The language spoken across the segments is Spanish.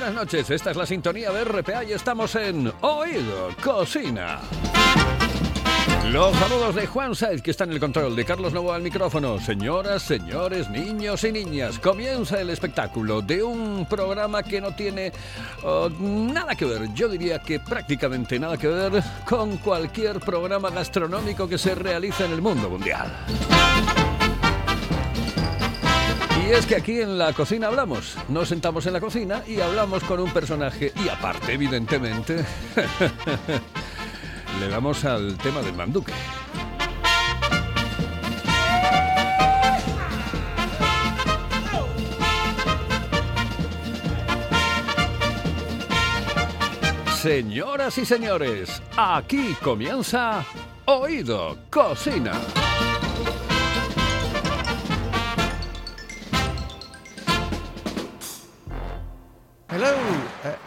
Buenas noches. Esta es la sintonía de RPA y estamos en Oído Cocina. Los saludos de Juan Saiz, que está en el control, de Carlos Novo al micrófono. Señoras, señores, niños y niñas, comienza el espectáculo de un programa que no tiene oh, nada que ver, yo diría que prácticamente nada que ver con cualquier programa gastronómico que se realice en el mundo mundial. Y es que aquí en la cocina hablamos, nos sentamos en la cocina y hablamos con un personaje y aparte, evidentemente, le damos al tema del manduque. Señoras y señores, aquí comienza Oído Cocina.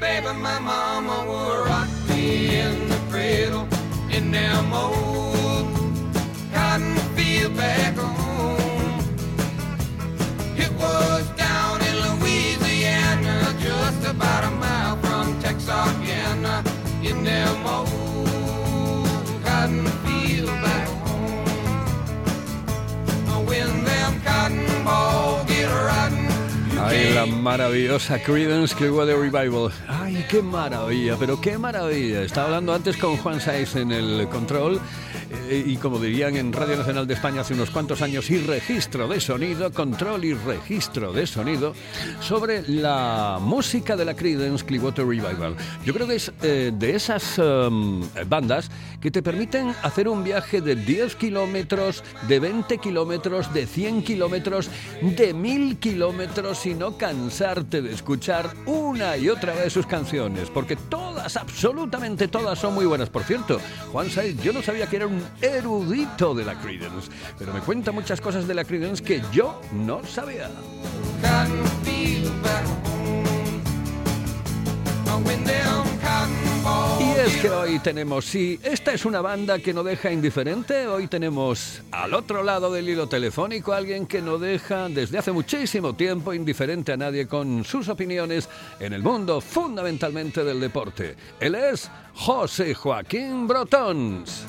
Baby, my mama would rock me in the cradle in them old cotton field back home. La maravillosa Creedence Clearwater Revival. Ay, qué maravilla, pero qué maravilla. Estaba hablando antes con Juan Saiz en el control eh, y como dirían en Radio Nacional de España hace unos cuantos años, y registro de sonido, control y registro de sonido sobre la música de la Creedence Clearwater Revival. Yo creo que es eh, de esas em, bandas que te permiten hacer un viaje de 10 kilómetros, de 20 kilómetros, de 100 kilómetros, de 1000 kilómetros y no cansarte de escuchar una y otra vez sus canciones, porque todas, absolutamente todas son muy buenas. Por cierto, Juan Saiz, yo no sabía que era un erudito de la Creedence, pero me cuenta muchas cosas de la Creedence que yo no sabía. Y es que hoy tenemos, sí, esta es una banda que no deja indiferente. Hoy tenemos al otro lado del hilo telefónico alguien que no deja desde hace muchísimo tiempo indiferente a nadie con sus opiniones en el mundo fundamentalmente del deporte. Él es José Joaquín Brotons.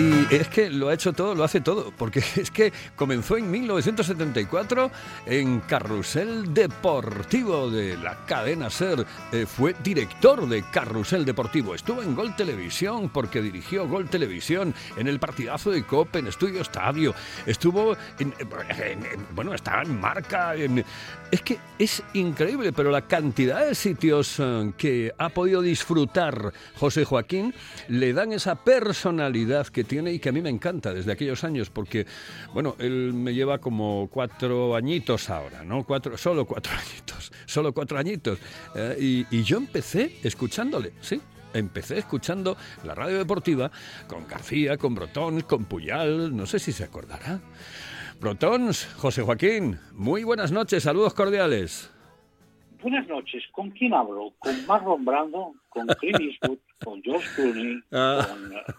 Y es que lo ha hecho todo, lo hace todo, porque es que comenzó en 1974 en Carrusel Deportivo de la cadena SER. Eh, fue director de Carrusel Deportivo. Estuvo en Gol Televisión porque dirigió Gol Televisión en el partidazo de COPE, en Estudio Estadio. Estuvo en, en- en- bueno, estaba en marca. es que es increíble, pero la cantidad de sitios eh, que ha podido disfrutar José Joaquín le dan esa personalidad que tiene y que a mí me encanta desde aquellos años, porque, bueno, él me lleva como cuatro añitos ahora, ¿no? Cuatro, solo cuatro añitos, solo cuatro añitos. Eh, y, y yo empecé escuchándole, ¿sí? Empecé escuchando la radio deportiva con García, con Brotón, con Puyal, no sé si se acordará. Brotons, José Joaquín, muy buenas noches, saludos cordiales. Buenas noches, ¿con quién hablo? ¿Con Marlon Brando? ¿Con Clint Eastwood? ¿Con George Clooney? Ah.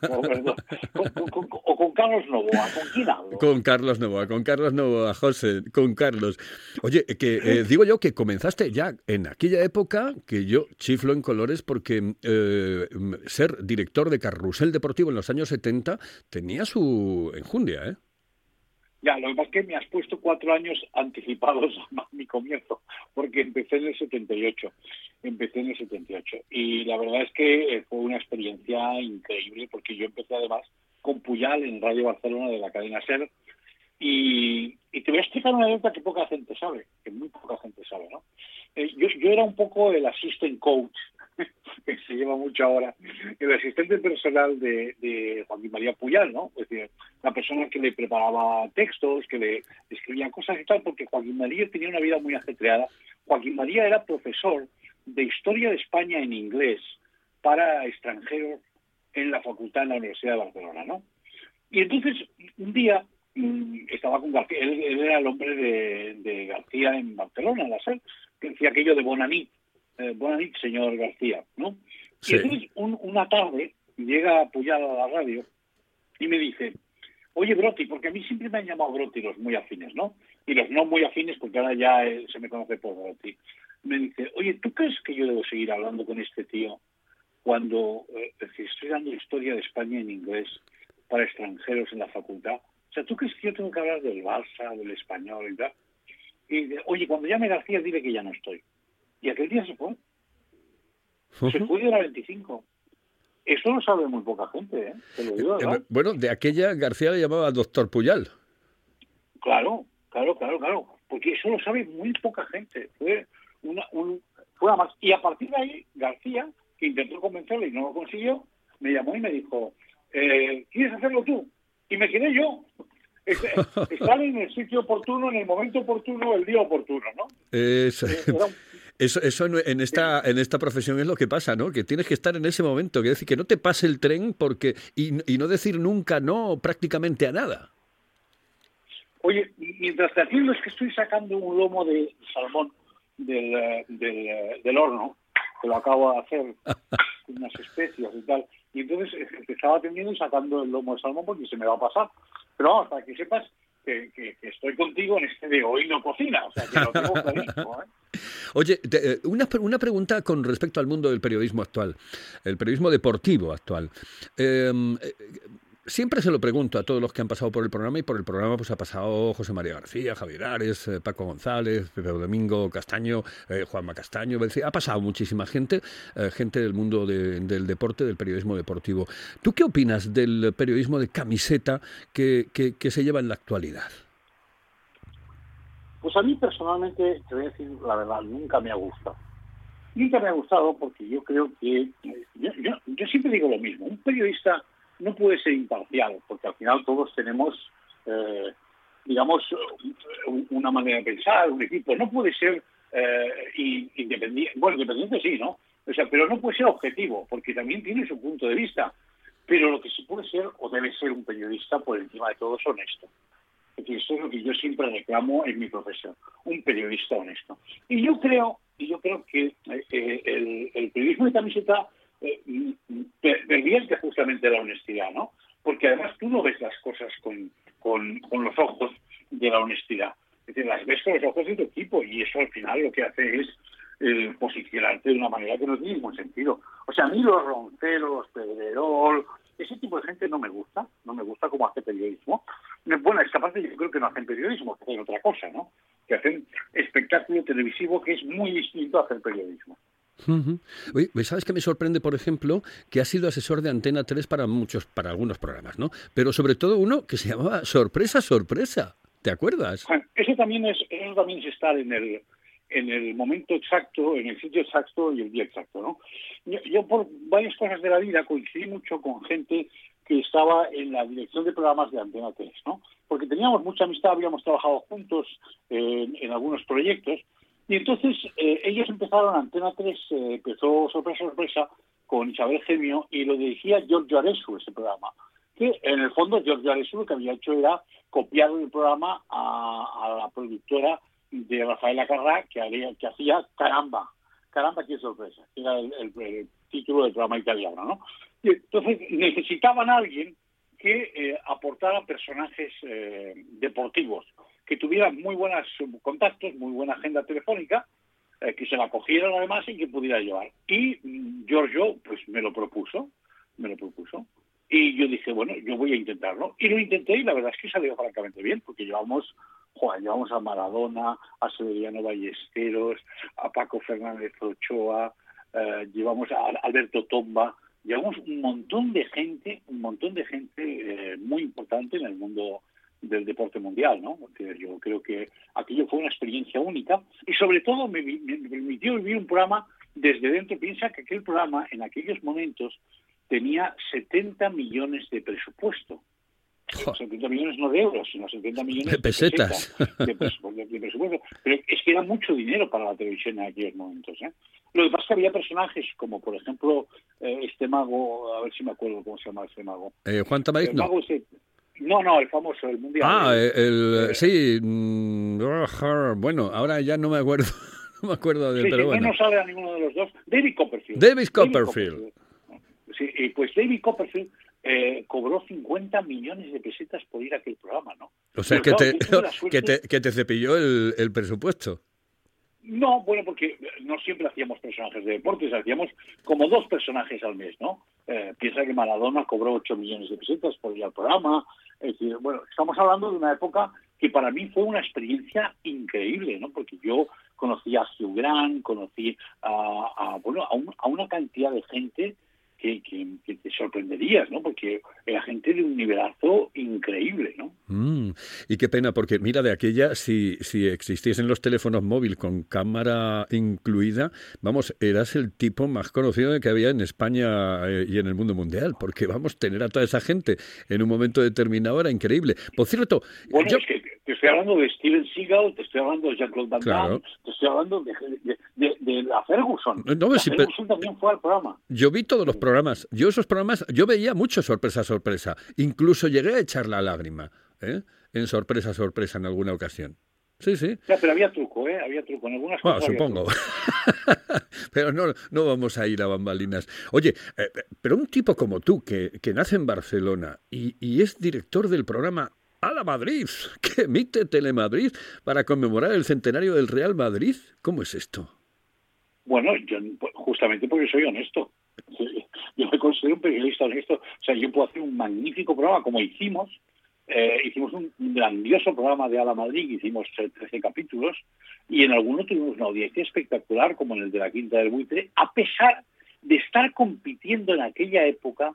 Con, ¿O con Carlos Novoa? ¿Con quién hablo? Con Carlos Novoa, con Carlos Novoa, José, con Carlos. Oye, que eh, digo yo que comenzaste ya en aquella época que yo chiflo en colores porque eh, ser director de carrusel deportivo en los años 70 tenía su enjundia, ¿eh? Ya, lo que pasa es que me has puesto cuatro años anticipados a mi comienzo, porque empecé en el 78. Empecé en el 78. Y la verdad es que eh, fue una experiencia increíble, porque yo empecé además con Puyal en Radio Barcelona de la cadena SER. Y, te voy a explicar una anécdota que poca gente sabe, que muy poca gente sabe, ¿no? Eh, yo, yo era un poco el assistant coach, que se lleva mucho ahora, el asistente personal de, de Joaquín María Puyal, ¿no? Es decir, la persona que le preparaba textos, que le escribía cosas y tal, porque Joaquín María tenía una vida muy ajetreada. Joaquín María era profesor de Historia de España en inglés para extranjeros en la facultad en la Universidad de Barcelona, ¿no? Y entonces, un día mm, estaba con García, él, era el hombre de, García en Barcelona, la SER, que decía aquello de Bonanit, eh, Bonanit, señor García, ¿no? Sí. Y entonces, un- una tarde, llega Puyal a la radio y me dice, oye, Broti, porque a mí siempre me han llamado Broti los muy afines, ¿no? Y los no muy afines, porque ahora ya eh, se me conoce por Broti. Me dice, oye, ¿tú crees que yo debo seguir hablando con este tío cuando eh, estoy dando historia de España en inglés para extranjeros en la facultad? O sea, ¿tú crees que yo tengo que hablar del Barça, del español y tal? Y oye, cuando llame García, dile que ya no estoy. Y aquel día se fue. Se fue de la 25. Eso lo sabe muy poca gente, ¿eh? Te lo digo, ¿verdad? Eh, Bueno, de aquella García le llamaba doctor Puyal. Claro, claro, claro, claro. Porque eso lo sabe muy poca gente. Fue una, un, fue más. Y a partir de ahí, García, que intentó convencerle y no lo consiguió, me llamó y me dijo, eh, ¿quieres hacerlo tú? Y me quedé yo. Es- Estar en el sitio oportuno, en el momento oportuno, el día oportuno, ¿no? Es- Era un- Eso, eso en- en esta en esta profesión es lo que pasa, ¿no? Que tienes que estar en ese momento, que decir que no te pase el tren porque y, y no decir nunca no prácticamente a nada. Oye, mientras te atiendo es que estoy sacando un lomo de salmón del, eh, del, eh, del horno, que lo acabo de hacer con unas especias y tal. Y entonces eh, te estaba atendiendo y sacando el lomo de salmón porque se me va a pasar. Pero vamos, para que sepas que, que- que estoy contigo en este de hoy no cocina. O sea, que lo tengo clarísimo, ¿eh? Oye, eh, una, una pregunta con respecto al mundo del periodismo actual, el periodismo deportivo actual. Eh, eh, siempre se lo pregunto a todos los que han pasado por el programa y por el programa pues ha pasado José María García, Javier Ares, eh, Paco González, Pepe Domingo Castaño, Juanma Castaño, ha pasado muchísima gente, gente del mundo de- del deporte, del periodismo deportivo. ¿Tú qué opinas del periodismo de camiseta que- que se lleva en la actualidad? Pues a mí personalmente, te voy a decir la verdad, nunca me ha gustado. Nunca me ha gustado porque yo creo que, yo, siempre digo lo mismo, un periodista no puede ser imparcial, porque al final todos tenemos, eh, digamos, un- una manera de pensar, un equipo, no puede ser eh, in- independiente, bueno, independiente sí, ¿no? O sea, pero no puede ser objetivo, porque también tiene su punto de vista. Pero lo que sí puede ser, o debe ser un periodista, por encima de todo, es honesto. Es decir, eso es lo que yo siempre reclamo en mi profesión, un periodista honesto. Y yo creo, y yo creo que eh, eh, el, periodismo de camiseta eh, mm, mm, per- pervierte justamente la honestidad, ¿no? Porque además tú no ves las cosas con, con, con los ojos de la honestidad. Es decir, las ves con los ojos de tu equipo y eso al final lo que hace es eh, posicionarte de una manera que no tiene ningún sentido. O sea, a mí los ronceros, Pedrerol, ese tipo de gente no me gusta, no me gusta cómo hace periodismo. Bueno, esta parte yo creo que no hacen periodismo, que hacen otra cosa, ¿no? Que hacen espectáculo televisivo que es muy distinto a hacer periodismo. Pues, ¿sabes qué me sorprende, por ejemplo, que ha sido asesor de Antena 3 para muchos, para algunos programas, ¿no? Pero sobre todo uno que se llamaba Sorpresa, Sorpresa. ¿Te acuerdas? Bueno, Eso también es, eso también es estar en el en el momento exacto, en el sitio exacto y el día exacto, ¿no? Yo, por varias cosas de la vida coincidí mucho con gente que estaba en la dirección de programas de Antena 3, ¿no? Porque teníamos mucha amistad, habíamos trabajado juntos eh, en algunos proyectos y entonces eh, ellos empezaron, Antena 3 eh, empezó sorpresa, sorpresa con Isabel Gemio y lo dirigía Giorgio Aresu, ese programa. Que en el fondo Giorgio Aresu lo que había hecho era copiar el programa a la productora de Rafael Acarrá que, hacía Caramba, Caramba, qué sorpresa, era el, título del programa italiano, ¿no? Y entonces necesitaban a alguien que eh, aportara personajes eh, deportivos, que tuvieran muy buenos contactos, muy buena agenda telefónica, eh, que se la cogieran además y que pudiera llevar. Y mm, Giorgio, pues me lo propuso, me lo propuso. Y yo dije, bueno, yo voy a intentarlo. Y lo intenté y la verdad es que salió francamente bien, porque llevamos, llevamos a Maradona, a Severiano Ballesteros, a Paco Fernández Ochoa, eh, llevamos a Alberto Tomba, llevamos un montón de gente, un montón de gente eh, muy importante en el mundo del deporte mundial, ¿no? Yo creo que aquello fue una experiencia única y sobre todo me, me permitió vivir un programa desde dentro. Piensa que aquel programa en aquellos momentos tenía 70 millones de presupuesto. Jo. 70 millones no de euros, sino 70 millones De pesetas. de, presu- de- presupuesto. Pero es que era mucho dinero para la televisión en aquellos momentos. ¿eh? Lo que pasa es que había personajes como, por ejemplo, eh, este mago, a ver si me acuerdo cómo se llama este mago. Eh, Juan Tamariz, El no. mago ese- no, no, el famoso, el mundial. Ah, El- el, sí, mm, bueno, ahora ya no me acuerdo, no me acuerdo de, Sí, pero sí, bueno. no sale a ninguno de los dos. David Copperfield. David Copperfield. Sí, y pues David Copperfield eh, cobró 50 millones de pesetas por ir a aquel programa, ¿no? O sea, Pero que claro, te, que te cepilló el, el presupuesto. No, bueno, porque no siempre hacíamos personajes de deportes, hacíamos como dos personajes al mes, ¿no? Eh, piensa que Maradona cobró 8 millones de pesetas por ir al programa. Es decir, bueno, estamos hablando de una época que para mí fue una experiencia increíble, ¿no? Porque yo conocí a Hugh Grant, conocí a, a, bueno, a, un- a una cantidad de gente que, que, que te sorprenderías, ¿no? Porque era gente de un nivelazo increíble, ¿no? Mm, y qué pena, porque mira, de aquella, si, si existiesen los teléfonos móviles con cámara incluida, vamos, eras el tipo más conocido que había en España eh, y en el mundo mundial, porque vamos, tener a toda esa gente en un momento determinado era increíble. Por cierto, Bueno, yo- es que te estoy hablando de Steven Seagal, te estoy hablando de Jean-Claude Van Damme, Claro. te estoy hablando de, de, de- de la Ferguson. No, la pero- Ferguson también fue al programa. Yo vi todos los programas. Yo esos programas, yo veía mucho sorpresa, sorpresa. Incluso llegué a echar la lágrima, ¿eh? En sorpresa, sorpresa en alguna ocasión. Sí, sí. O sea, pero había truco, ¿eh? Había truco. En algunas Bueno, cosas supongo. pero no, no vamos a ir a bambalinas. Oye, eh, pero un tipo como tú, que, que nace en Barcelona y, y es director del programa A la Madrid, que emite Telemadrid para conmemorar el centenario del Real Madrid, ¿cómo es esto? Bueno, yo pues, justamente porque soy honesto. Yo me considero un periodista honesto. O sea, yo puedo hacer un magnífico programa como hicimos. Eh, hicimos un grandioso programa de Ala Madrid, hicimos eh, 13 capítulos, y en alguno tuvimos una audiencia espectacular, como en el de la Quinta del Buitre, a pesar de estar compitiendo en aquella época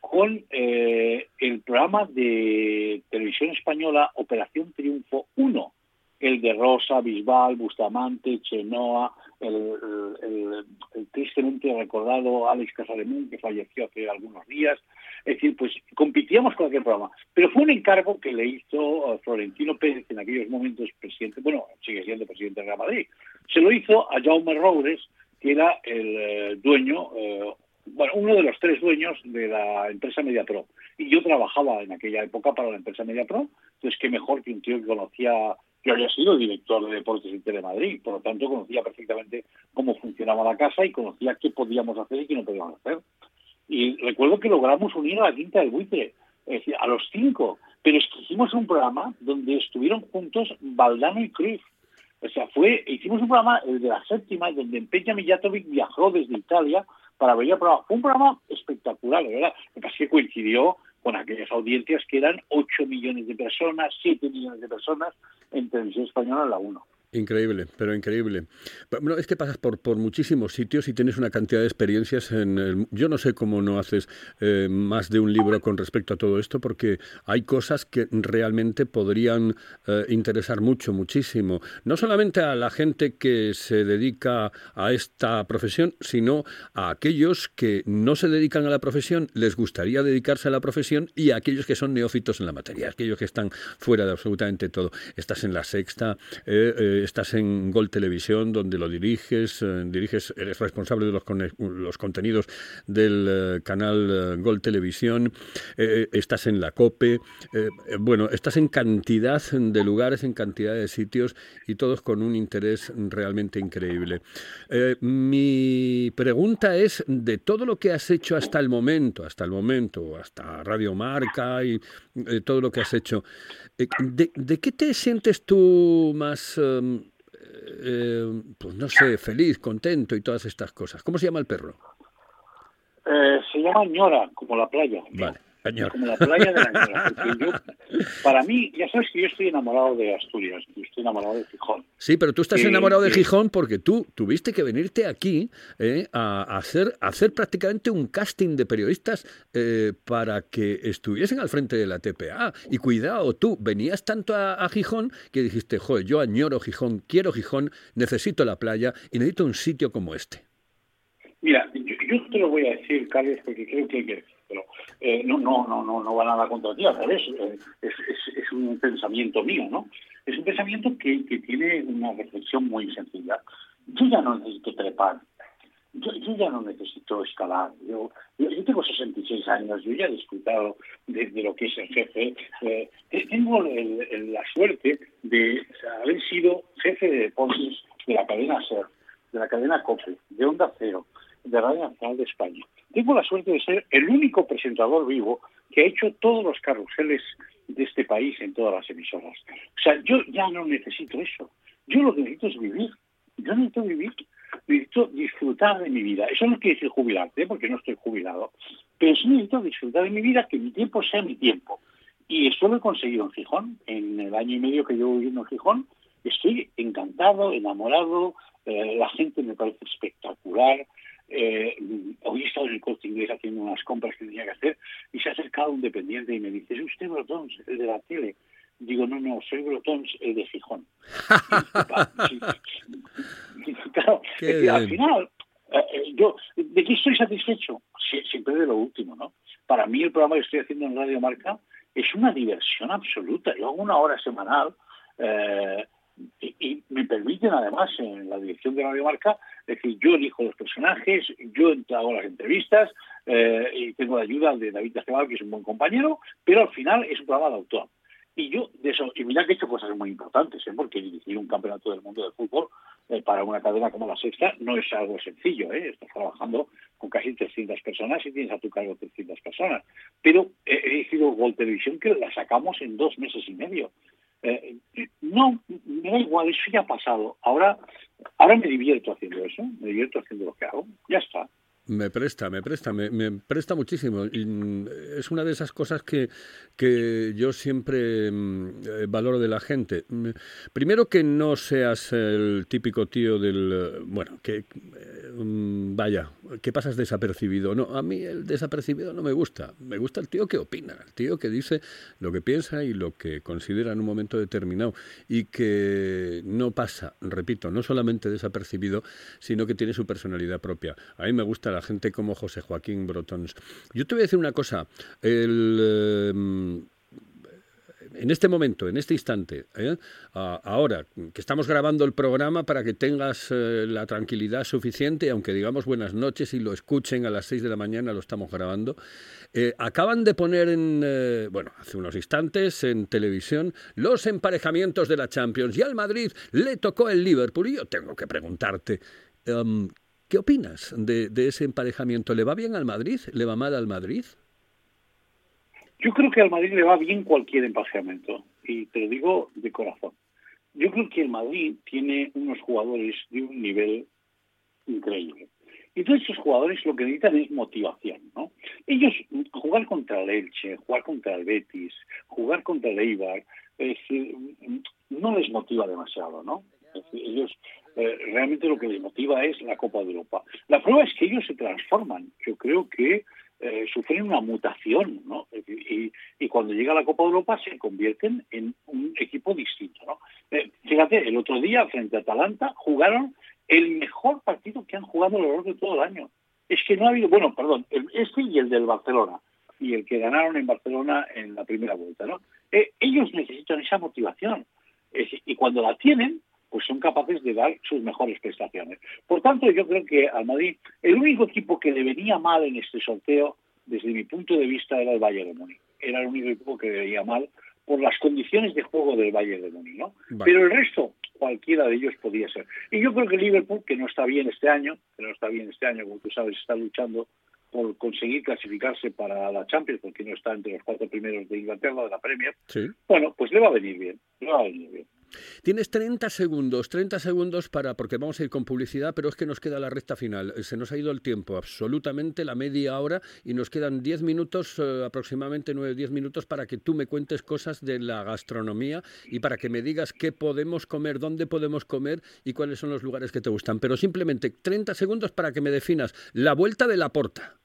con eh, el programa de televisión española Operación Triunfo 1, el de Rosa, Bisbal, Bustamante, Chenoa, el, tristemente recordado Alex Casademun, que falleció hace algunos días. Es decir, pues compitíamos con aquel programa. Pero fue un encargo que le hizo eh, Florentino Pérez, en aquellos momentos presidente, bueno, sigue siendo presidente de Real Madrid. Se lo hizo a Jaume Roures, que era el eh, dueño, eh, bueno, uno de los tres dueños de la empresa MediaPro. Y yo trabajaba en aquella época para la empresa MediaPro, entonces qué mejor que un tío que conocía, yo había sido director de deportes en Telemadrid, por lo tanto conocía perfectamente cómo funcionaba la casa y conocía qué podíamos hacer y qué no podíamos hacer. Y recuerdo que logramos unir a la Quinta del Buitre, es decir, a los cinco, pero es que hicimos un programa donde estuvieron juntos Valdano y Cruz. O sea, fue, hicimos un programa, el de la séptima, donde Peña Mijatovic viajó desde Italia para ver el programa. Fue un programa espectacular, la ¿verdad? Lo que que coincidió con aquellas audiencias que eran 8 millones de personas, 7 millones de personas en televisión española en la 1. Increíble, pero increíble. Bueno, es que pasas por, por muchísimos sitios y tienes una cantidad de experiencias en el... Yo no sé cómo no haces eh, más de un libro con respecto a todo esto, porque hay cosas que realmente podrían eh, interesar mucho, muchísimo. No solamente a la gente que se dedica a esta profesión, sino a aquellos que no se dedican a la profesión, les gustaría dedicarse a la profesión, y a aquellos que son neófitos en la materia, aquellos que están fuera de absolutamente todo. Estás en la sexta, eh, eh, estás en Gol Televisión, donde lo diriges, eh, diriges, eres responsable de los, los contenidos del eh, canal eh, Gol Televisión, estás en la COPE, bueno, estás en cantidad de lugares, en cantidad de sitios y todos con un interés realmente increíble. Mi pregunta es, de todo lo que has hecho hasta el momento, hasta el momento, hasta Radio Marca y todo lo que has hecho, ¿de, de qué te sientes tú más, em, eh, pues no sé, feliz, contento y todas estas cosas? ¿Cómo se llama el perro? Eh, se llama Ñora, como la playa. Vale, Como la playa de la yo- para mí, ya sabes que yo estoy enamorado de Asturias, yo estoy enamorado de Gijón. Sí, pero tú estás Sí, enamorado de sí. Gijón porque tú tuviste que venirte aquí eh, a, hacer, a hacer prácticamente un casting de periodistas eh, para que estuviesen al frente de la TPA. Y cuidado, tú venías tanto a, a Gijón que dijiste, joder, yo añoro Gijón, quiero Gijón, necesito la playa y necesito un sitio como este. Mira, yo, yo te lo voy a decir, Carlos, porque creo que hay que Eh, no, no, no, no, no va nada contra ti, al revés. eh, es, un pensamiento mío, ¿no? Es un pensamiento que, que tiene una reflexión muy sencilla. Yo ya no necesito trepar. Yo, yo ya no necesito escalar. Yo, yo, yo tengo 66 años, yo ya he disfrutado de, lo que es el jefe. Eh, tengo la suerte de haber sido jefe de deportes de la cadena SER, de la cadena COPE, de Onda Cero, de Radio Nacional de España. Tengo la suerte de ser el único presentador vivo que ha hecho todos los carruseles de este país en todas las emisoras. O sea, yo ya no necesito eso. Yo lo que necesito es vivir. Yo necesito vivir. Necesito disfrutar de mi vida. Eso no quiere decir jubilarte, ¿eh? porque no estoy jubilado. Pero sí necesito disfrutar de mi vida, que mi tiempo sea mi tiempo. Y esto lo he conseguido en Gijón. En el año y medio que llevo viviendo en Gijón, estoy encantado, enamorado. eh, la gente me parece espectacular. Eh, hoy he estado en el corte inglés haciendo unas compras que tenía que hacer y se ha acercado un dependiente y me dice, ¿es usted Brotons, el de la tele? Digo, no, no, soy Brotons, el de Gijón. Claro, que al final, eh, eh, yo, ¿de qué estoy satisfecho? Sie- siempre de lo último, ¿no? Para mí el programa que estoy haciendo en Radio Marca es una diversión absoluta. Yo hago una hora semanal eh, y, me permiten además en la dirección de Radio Marca, decir, yo elijo los personajes, yo hago las entrevistas eh, y tengo la ayuda de David Tajeval, que es un buen compañero, pero al final es un programa de autor. Y yo, de eso, y mira que he hecho cosas muy importantes, ¿eh? porque dirigir un campeonato del mundo de fútbol eh, para una cadena como la Sexta no es algo sencillo, ¿eh? estás trabajando con casi 300 personas y tienes a tu cargo 300 personas. Pero he dirigido Gol Televisión que la sacamos en dos meses y medio. Eh, no, me da igual, eso ya ha pasado. Ahora, ahora me divierto haciendo eso, me divierto haciendo lo que hago, ya está. Me presta, me presta, me, me presta muchísimo. Mm, es una de esas cosas que, que yo siempre mm, eh, valoro de la gente. Mm, Primero que no seas el típico tío del... Bueno, que... mm, vaya, que pasas desapercibido. No, a mí el desapercibido no me gusta. Me gusta el tío que opina, el tío que dice lo que piensa y lo que considera en un momento determinado. Y que no pasa, repito, no solamente desapercibido, sino que tiene su personalidad propia. A mí me gusta la gente como José Joaquín Brotons. Yo te voy a decir una cosa. El, eh, en este momento, en este instante, ¿eh? Ahora que estamos grabando el programa para que tengas eh, la tranquilidad suficiente, aunque digamos buenas noches y lo escuchen a las 6 de la mañana, lo estamos grabando, eh, acaban de poner en, bueno, hace unos instantes en televisión los emparejamientos de la Champions y al Madrid le tocó el Liverpool y yo tengo que preguntarte, em, ¿qué opinas de, de ese emparejamiento? ¿Le va bien al Madrid? ¿Le va mal al Madrid? Yo creo que al Madrid le va bien cualquier emparejamiento, y te lo digo de corazón. Yo creo que el Madrid tiene unos jugadores de un nivel increíble. Y todos estos jugadores lo que necesitan es motivación, ¿no? Ellos, jugar contra el Elche, jugar contra el Betis, jugar contra el Eibar, es decir, no les motiva demasiado, ¿no? Ellos eh, realmente lo que les motiva es la Copa de Europa. La prueba es que ellos se transforman. Yo creo que eh, sufren una mutación, ¿no? Y, y cuando llega la Copa Europa se convierten en un equipo distinto, ¿no? Eh, fíjate, el otro día frente a Atalanta jugaron el mejor partido que han jugado a lo largo de todo el año. Es que no ha habido, bueno, perdón, el- este y el del Barcelona, y el que ganaron en Barcelona en la primera vuelta, ¿no? Eh, ellos necesitan esa motivación. Y cuando la tienen, pues son capaces de dar sus mejores prestaciones. Por tanto, yo creo que al Madrid, el único equipo que le venía mal en este sorteo, desde mi punto de vista, era el Bayern de Múnich. Era el único equipo que le venía mal por las condiciones de juego del Bayern de Múnich, ¿no? Vale. Pero el resto, cualquiera de ellos podía ser. Y yo creo que Liverpool, que no está bien este año, que no está bien este año, como tú sabes, está luchando por conseguir clasificarse para la Champions, porque no está entre los cuatro primeros de Inglaterra, de la Premier, Sí. bueno, pues le va a venir bien, le va a venir bien. Tienes 30 segundos, 30 segundos para, porque vamos a ir con publicidad, pero es que nos queda la recta final. Eh, Se nos ha ido el tiempo, absolutamente la media hora, y nos quedan 10 minutos, eh, aproximadamente 9-10 minutos, para que tú me cuentes cosas de la gastronomía y para que me digas qué podemos comer, dónde podemos comer y cuáles son los lugares que te gustan. Pero simplemente 30 segundos para que me definas la vuelta de la porta.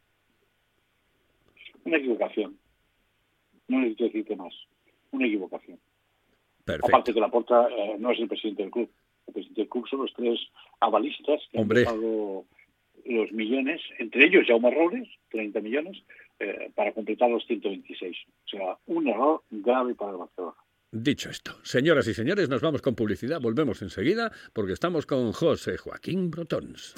Una equivocación. No necesito decirte más. Una equivocación. Perfecto. Aparte que la porta no es el presidente del club. El presidente del club son los tres avalistas que Hombre. han dejado los millones, entre ellos Jaume Robles, 30 millones, eh, para completar los 126. O sea, un error grave para el Barcelona. Dicho esto, señoras y señores, nos vamos con publicidad. Volvemos enseguida porque estamos con José Joaquín Brotons.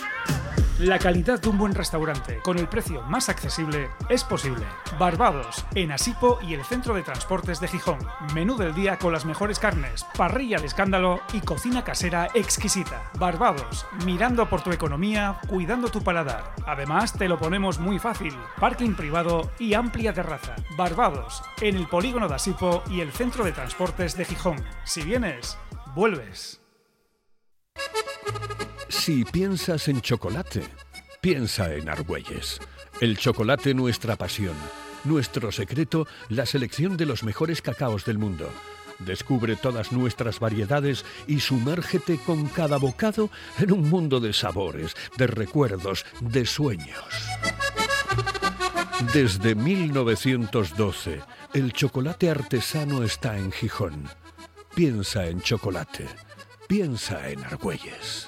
La calidad de un buen restaurante con el precio más accesible es posible. Barbados, en Asipo y el Centro de Transportes de Gijón. Menú del día con las mejores carnes, parrilla de escándalo y cocina casera exquisita. Barbados, mirando por tu economía, cuidando tu paladar. Además, te lo ponemos muy fácil. Parking privado y amplia terraza. Barbados, en el polígono de Asipo y el Centro de Transportes de Gijón. Si vienes, vuelves. Si piensas en chocolate, piensa en Argüelles. El chocolate nuestra pasión. Nuestro secreto, la selección de los mejores cacaos del mundo. Descubre todas nuestras variedades y sumérgete con cada bocado en un mundo de sabores, de recuerdos, de sueños. Desde 1912, el chocolate artesano está en Gijón. Piensa en chocolate. Piensa en Argüelles.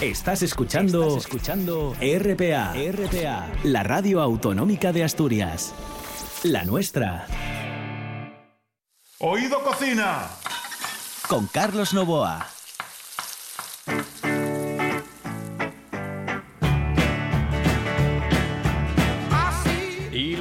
Estás escuchando, Estás escuchando RPA, RPA, la radio autonómica de Asturias. La nuestra. Oído Cocina. Con Carlos Novoa.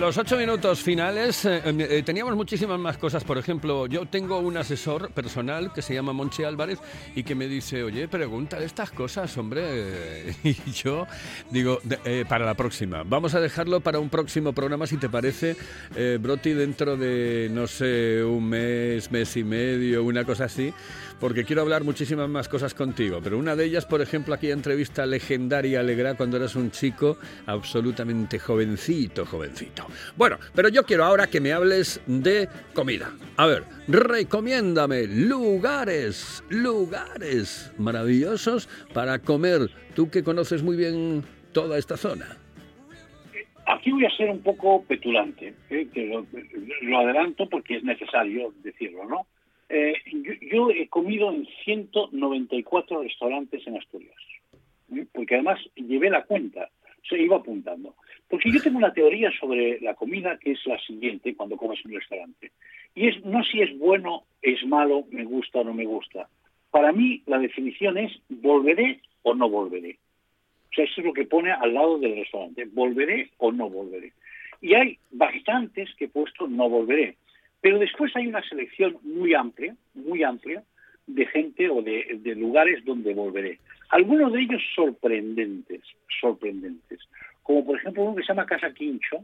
Los ocho minutos finales, eh, eh, teníamos muchísimas más cosas. Por ejemplo, yo tengo un asesor personal que se llama Monchi Álvarez y que me dice, oye, pregúntale estas cosas, hombre. Y yo digo, eh, para la próxima. Vamos a dejarlo para un próximo programa, si te parece, eh, Broti, dentro de, no sé, un mes, mes y medio, una cosa así, porque quiero hablar muchísimas más cosas contigo. Pero una de ellas, por ejemplo, aquella entrevista legendaria, Alegra, cuando eras un chico absolutamente jovencito, jovencito. Bueno, pero yo quiero ahora que me hables de comida. A ver, recomiéndame lugares, lugares maravillosos para comer. Tú que conoces muy bien toda esta zona. Aquí voy a ser un poco petulante, ¿eh? que lo, adelanto porque es necesario decirlo, ¿no? Eh, yo, he comido en 194 restaurantes en Asturias, ¿eh? porque además llevé la cuenta, se iba apuntando. Porque yo tengo una teoría sobre la comida que es la siguiente cuando comes en un restaurante. Y es no si es bueno, es malo, me gusta o no me gusta. Para mí la definición es volveré o no volveré. O sea, eso es lo que pone al lado del restaurante. ¿Volveré o no volveré? Y hay bastantes que he puesto no volveré. Pero después hay una selección muy amplia, muy amplia, de gente o de, de lugares donde volveré. Algunos de ellos sorprendentes, sorprendentes. Como por ejemplo uno que se llama Casa Quincho,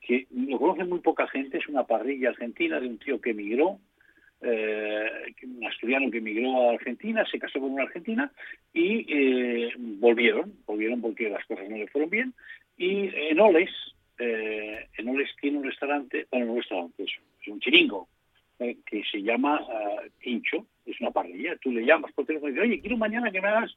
que lo conoce muy poca gente, es una parrilla argentina de un tío que emigró, eh, un asturiano que emigró a Argentina, se casó con una argentina y eh, volvieron, volvieron porque las cosas no le fueron bien. Y en Oles, eh, en Oles tiene un restaurante, bueno, un restaurante, es, un chiringo, que se llama ah, Quincho, es una parrilla. Tú le llamas por teléfono y dices, oye, quiero mañana que me hagas,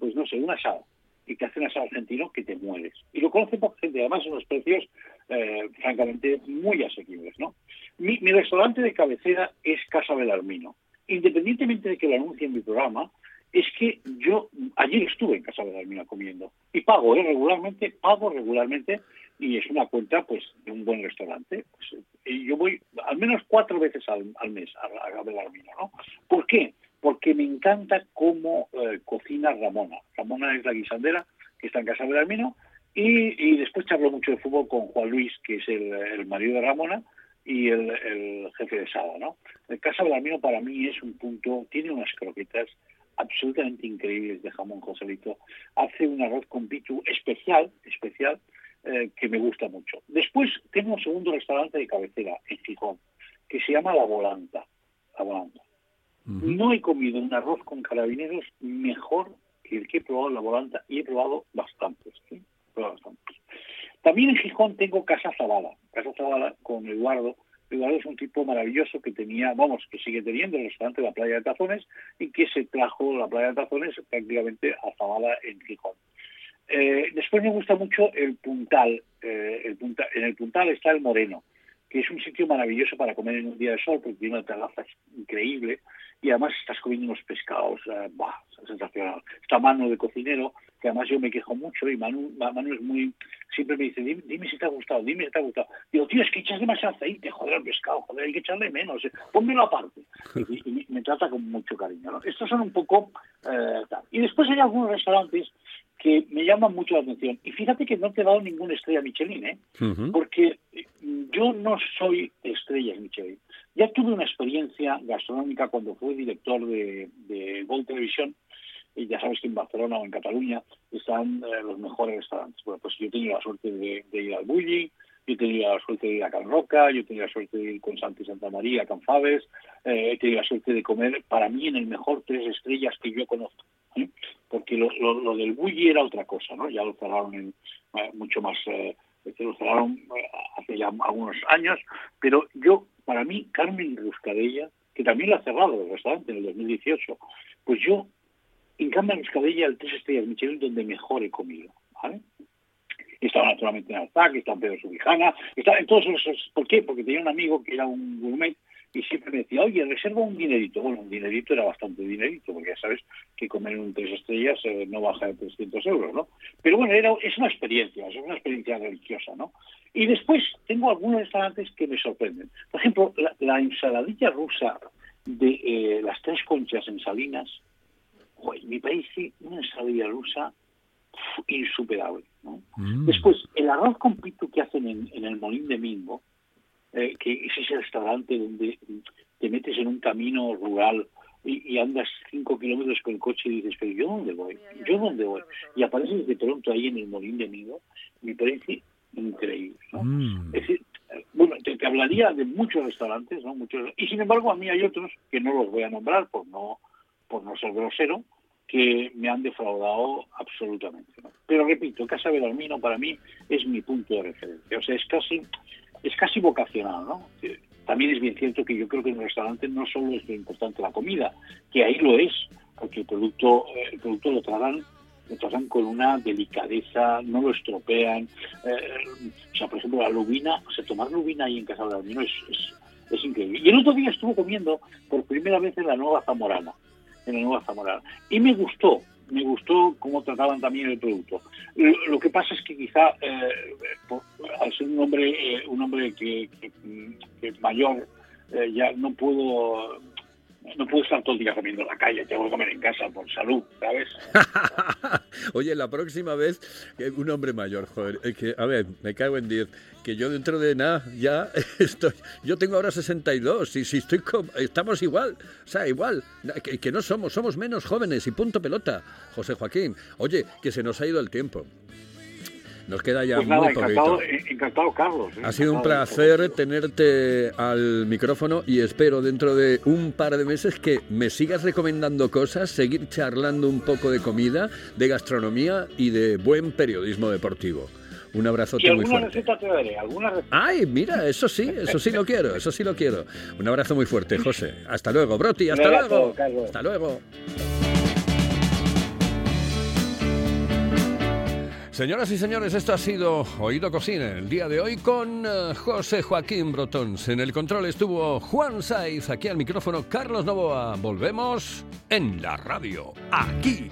pues no sé, un asado. Y te hace un asado argentino que te mueres. Y lo conoce poca gente, además son unos precios, eh, francamente, muy asequibles, ¿no? Mi, restaurante de cabecera es Casa Belarmino. Independientemente de que lo anuncie en mi programa, es que yo ayer estuve en Casa Belarmino comiendo y pago ¿eh? regularmente, pago regularmente y es una cuenta pues de un buen restaurante. Pues, y yo voy al menos cuatro veces al, al mes a, a Belarmino, ¿no? ¿Por qué? Porque me encanta cómo eh, cocina Ramona. Ramona es la guisandera que está en casa de y, y después charlo mucho de fútbol con Juan Luis, que es el, marido de Ramona y el, jefe de Sada, ¿no? El Casa Belarmino para mí es un punto, tiene unas croquetas absolutamente increíbles de jamón Joselito, hace un arroz con pitu especial, especial, eh, que me gusta mucho. Después tengo un segundo restaurante de cabecera en Gijón, que se llama La Volanta. La Volanta. No he comido un arroz con carabineros mejor que el que he probado en La Volanta y he probado bastantes. También en Gijón tengo Casa Zavala. Casa Zavala con Eduardo. Eduardo es un tipo maravilloso que tenía, vamos, que sigue teniendo el restaurante La Playa de Tazones y que se trajo la Playa de Tazones prácticamente a Zavala en Gijón. Eh, después me gusta mucho el Puntal. eh, en el Puntal está el Moreno, que es un sitio maravilloso para comer en un día de sol porque tiene una terraza increíble y además estás comiendo unos pescados, eh, bah, sensacional. Está Manu de cocinero, que además yo me quejo mucho y Manu, Ma- Manu es muy, siempre me dice, dime, dime si te ha gustado, dime si te ha gustado. Digo, tío, es que echas demasiado aceite, joder, al pescado, joder, hay que echarle menos, eh, pónmelo aparte. Y, y me- trata con mucho cariño. ¿no? Estos son un poco... eh, tal. Y después hay algunos restaurantes que me llaman mucho la atención. Y fíjate que no te he dado ninguna estrella Michelin, ¿eh? Porque eh, yo no soy estrella Michelin. Ya tuve una experiencia gastronómica cuando fui director de, de Gol Televisión, y ya sabes que en Barcelona o en Cataluña están eh, los mejores restaurantes. Bueno, pues yo he tenido la suerte de, ir al Bulli, yo he tenido la suerte de ir a Can Roca, yo he tenido la suerte de ir con Santi Santa María, Can Faves, eh, he tenido la suerte de comer, para mí, en el mejor tres estrellas que yo conozco. ¿eh? Porque lo, lo- lo del Bulli era otra cosa, ¿no? Ya lo cerraron en, mucho más... lo cerraron hace ya algunos años, pero yo, para mí, Carmen Ruscadella, que también lo ha cerrado el restaurante en el 2018, pues yo, en Carmen Ruscadella, el tres estrellas Michelin donde mejor he comido, ¿vale? Estaba naturalmente en Alzac, estaba en Pedro Subijana, estaba en todos esos... ¿Por qué? Porque tenía un amigo que era un gourmet y siempre me decía, oye, reserva un dinerito. Bueno, un dinerito era bastante dinerito, porque ya sabes que comer en un tres estrellas eh, no baja de 300 euros, ¿no? Pero bueno, era, es una experiencia, es una experiencia religiosa, ¿no? Y después tengo algunos restaurantes que me sorprenden. Por ejemplo, la, la ensaladilla rusa de eh, las tres conchas en Salinas, joder, me parece una ensaladilla rusa insuperable, ¿no? Mm. Después, el arroz con pitu que hacen en, en el Molín de Mingo, eh, que es ese restaurante donde te metes en un camino rural y, y andas cinco kilómetros con el coche y dices, pero ¿yo dónde voy? ¿Yo dónde voy? Y apareces de pronto ahí en el Molín de Mingo, me parece increíble, ¿no? Mm. Es decir, bueno, te, te hablaría de muchos restaurantes, ¿no? Muchos, y sin embargo a mí hay otros que no los voy a nombrar por no, por no ser grosero, que me han defraudado absolutamente. ¿no? Pero repito, Casa Belarmino para mí es mi punto de referencia. O sea, es casi, es casi vocacional, ¿no? Eh, También es bien cierto que yo creo que en un restaurante no solo es lo importante la comida, que ahí lo es, porque el producto, eh, el producto lo tratan lo tratan con una delicadeza, no lo estropean. eh, o sea, por ejemplo, la lubina, o sea, tomar lubina ahí en Casa Belarmino es, es, es increíble. Y el otro día estuve comiendo por primera vez en la Nueva Zamorana, en la Nueva Zamorana, y me gustó, me gustó cómo trataban también el producto. Lo, que pasa es que quizá, eh, al ser un hombre, eh, un hombre que, que, mayor, eh, ya no puedo no puedo estar todo el día comiendo en la calle, tengo que comer en casa por salud, ¿sabes? Oye, la próxima vez, eh, un hombre mayor, joder, es que, a ver, me cago en 10, que yo dentro de nada ya estoy, yo tengo ahora 62, y si estoy, estamos igual, o sea, igual, que no somos, somos menos jóvenes y punto pelota, José Joaquín. Oye, que se nos ha ido el tiempo. Nos queda ya pues nada, muy encantado, poquito. eh, encantado, Carlos. eh, Ha sido un placer tenerte al micrófono y espero dentro de un par de meses que me sigas recomendando cosas, seguir charlando un poco de comida, de gastronomía y de buen periodismo deportivo. Un Y abrazote muy alguna fuerte. receta te daré, alguna receta. Ay, mira, eso sí, eso sí lo quiero, eso sí lo quiero. Un abrazo muy fuerte, José. Hasta luego, Broti, hasta abrazo, luego. Carlos. Hasta luego. Señoras y señores, esto ha sido Oído Cocina el día de hoy con eh, José Joaquín Brotons. En el control estuvo Juan Saiz, aquí al micrófono Carlos Novoa. Volvemos en la radio, aquí